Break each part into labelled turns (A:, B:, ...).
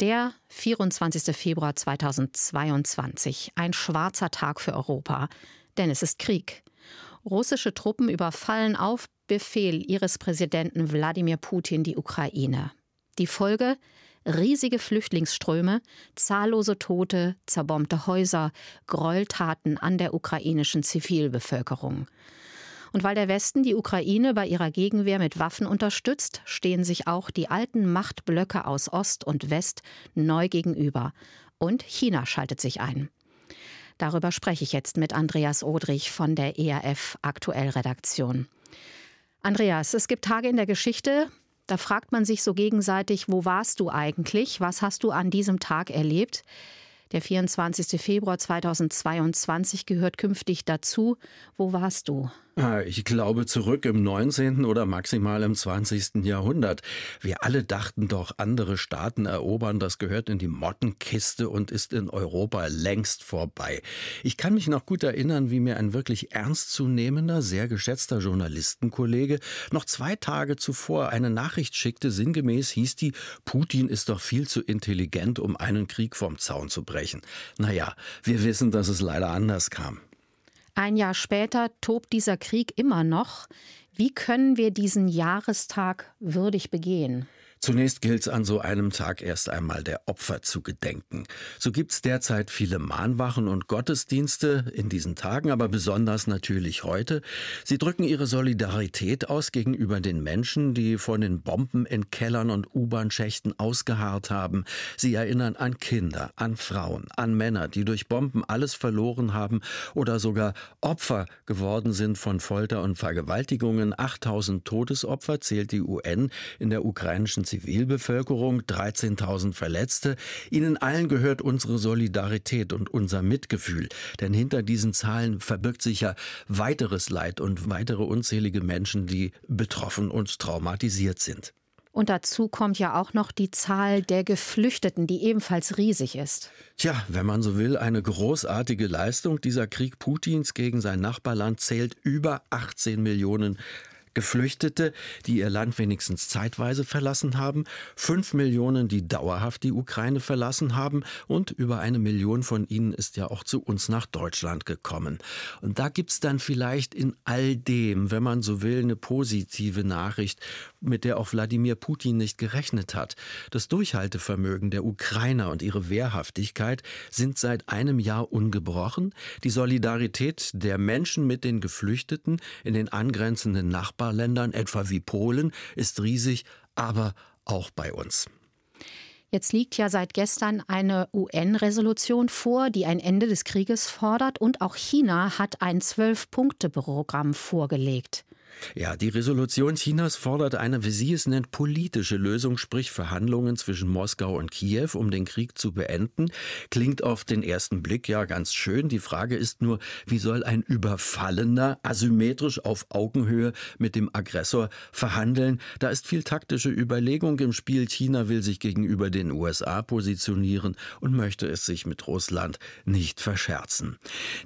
A: Der 24. Februar 2022. Ein schwarzer Tag für Europa. Denn es ist Krieg. Russische Truppen überfallen auf Befehl ihres Präsidenten Wladimir Putin die Ukraine. Die Folge? Riesige Flüchtlingsströme, zahllose Tote, zerbombte Häuser, Gräueltaten an der ukrainischen Zivilbevölkerung. Und weil der Westen die Ukraine bei ihrer Gegenwehr mit Waffen unterstützt, stehen sich auch die alten Machtblöcke aus Ost und West neu gegenüber. Und China schaltet sich ein. Darüber spreche ich jetzt mit Andreas Odrich von der ERF Aktuell Redaktion. Andreas, es gibt Tage in der Geschichte, da fragt man sich so gegenseitig, wo warst du eigentlich? Was hast du an diesem Tag erlebt? Der 24. Februar 2022 gehört künftig dazu. Wo warst du?
B: Ah, ich glaube zurück im 19. oder maximal im 20. Jahrhundert. Wir alle dachten doch, andere Staaten erobern, das gehört in die Mottenkiste und ist in Europa längst vorbei. Ich kann mich noch gut erinnern, wie mir ein wirklich ernstzunehmender, sehr geschätzter Journalistenkollege noch zwei Tage zuvor eine Nachricht schickte, sinngemäß hieß die, Putin ist doch viel zu intelligent, um einen Krieg vom Zaun zu brechen. Naja, wir wissen, dass es leider anders kam.
A: Ein Jahr später tobt dieser Krieg immer noch. Wie können wir diesen Jahrestag würdig begehen?
B: Zunächst gilt es an so einem Tag erst einmal der Opfer zu gedenken. So gibt es derzeit viele Mahnwachen und Gottesdienste in diesen Tagen, aber besonders natürlich heute. Sie drücken ihre Solidarität aus gegenüber den Menschen, die von den Bomben in Kellern und U-Bahn-Schächten ausgeharrt haben. Sie erinnern an Kinder, an Frauen, an Männer, die durch Bomben alles verloren haben oder sogar Opfer geworden sind von Folter und Vergewaltigungen. 8000 Todesopfer zählt die UN in der ukrainischen Zivilbevölkerung, 13.000 Verletzte. Ihnen allen gehört unsere Solidarität und unser Mitgefühl. Denn hinter diesen Zahlen verbirgt sich ja weiteres Leid und weitere unzählige Menschen, die betroffen und traumatisiert sind.
A: Und dazu kommt ja auch noch die Zahl der Geflüchteten, die ebenfalls riesig ist.
B: Tja, wenn man so will, eine großartige Leistung. Dieser Krieg Putins gegen sein Nachbarland zählt über 18 Millionen Geflüchtete, die ihr Land wenigstens zeitweise verlassen haben, fünf Millionen, die dauerhaft die Ukraine verlassen haben und über eine Million von ihnen ist ja auch zu uns nach Deutschland gekommen. Und da gibt's dann vielleicht in all dem, wenn man so will, eine positive Nachricht, mit der auch Wladimir Putin nicht gerechnet hat. Das Durchhaltevermögen der Ukrainer und ihre Wehrhaftigkeit sind seit einem Jahr ungebrochen. Die Solidarität der Menschen mit den Geflüchteten in den angrenzenden Nachbarn Nachbarländern, etwa wie Polen, ist riesig, aber auch bei uns.
A: Jetzt liegt ja seit gestern eine UN-Resolution vor, die ein Ende des Krieges fordert, und auch China hat ein Zwölf-Punkte-Programm vorgelegt.
B: Ja, die Resolution Chinas fordert eine, wie sie es nennt, politische Lösung, sprich Verhandlungen zwischen Moskau und Kiew, um den Krieg zu beenden. Klingt auf den ersten Blick ja ganz schön. Die Frage ist nur, wie soll ein Überfallener asymmetrisch auf Augenhöhe mit dem Aggressor verhandeln? Da ist viel taktische Überlegung im Spiel. China will sich gegenüber den USA positionieren und möchte es sich mit Russland nicht verscherzen.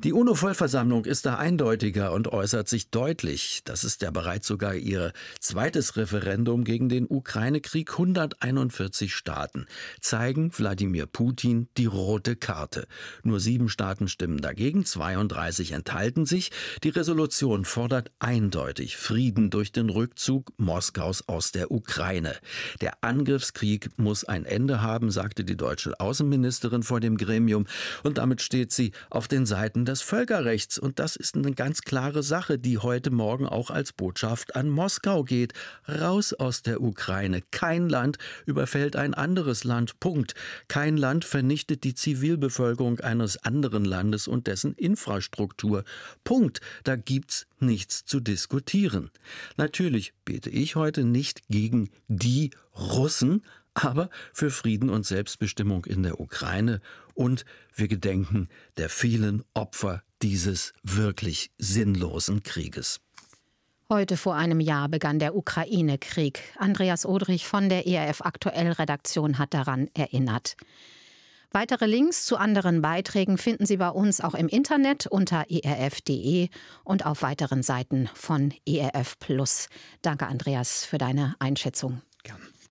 B: Die UNO-Vollversammlung ist da eindeutiger und äußert sich deutlich. Das ist ja bereits sogar ihr zweites Referendum gegen den Ukraine-Krieg. 141 Staaten zeigen Wladimir Putin die rote Karte. Nur sieben Staaten stimmen dagegen, 32 enthalten sich. Die Resolution fordert eindeutig Frieden durch den Rückzug Moskaus aus der Ukraine. Der Angriffskrieg muss ein Ende haben, sagte die deutsche Außenministerin vor dem Gremium. Und damit steht sie auf den Seiten des Völkerrechts. Und das ist eine ganz klare Sache, die heute Morgen auch als Botschaft an Moskau geht. Raus aus der Ukraine. Kein Land überfällt ein anderes Land. Punkt. Kein Land vernichtet die Zivilbevölkerung eines anderen Landes und dessen Infrastruktur. Punkt. Da gibt's nichts zu diskutieren. Natürlich bete ich heute nicht gegen die Russen, aber für Frieden und Selbstbestimmung in der Ukraine und wir gedenken der vielen Opfer dieses wirklich sinnlosen Krieges.
A: Heute vor einem Jahr begann der Ukraine-Krieg. Andreas Odrich von der ERF Aktuell Redaktion hat daran erinnert. Weitere Links zu anderen Beiträgen finden Sie bei uns auch im Internet unter erf.de und auf weiteren Seiten von ERF. Danke, Andreas, für deine Einschätzung.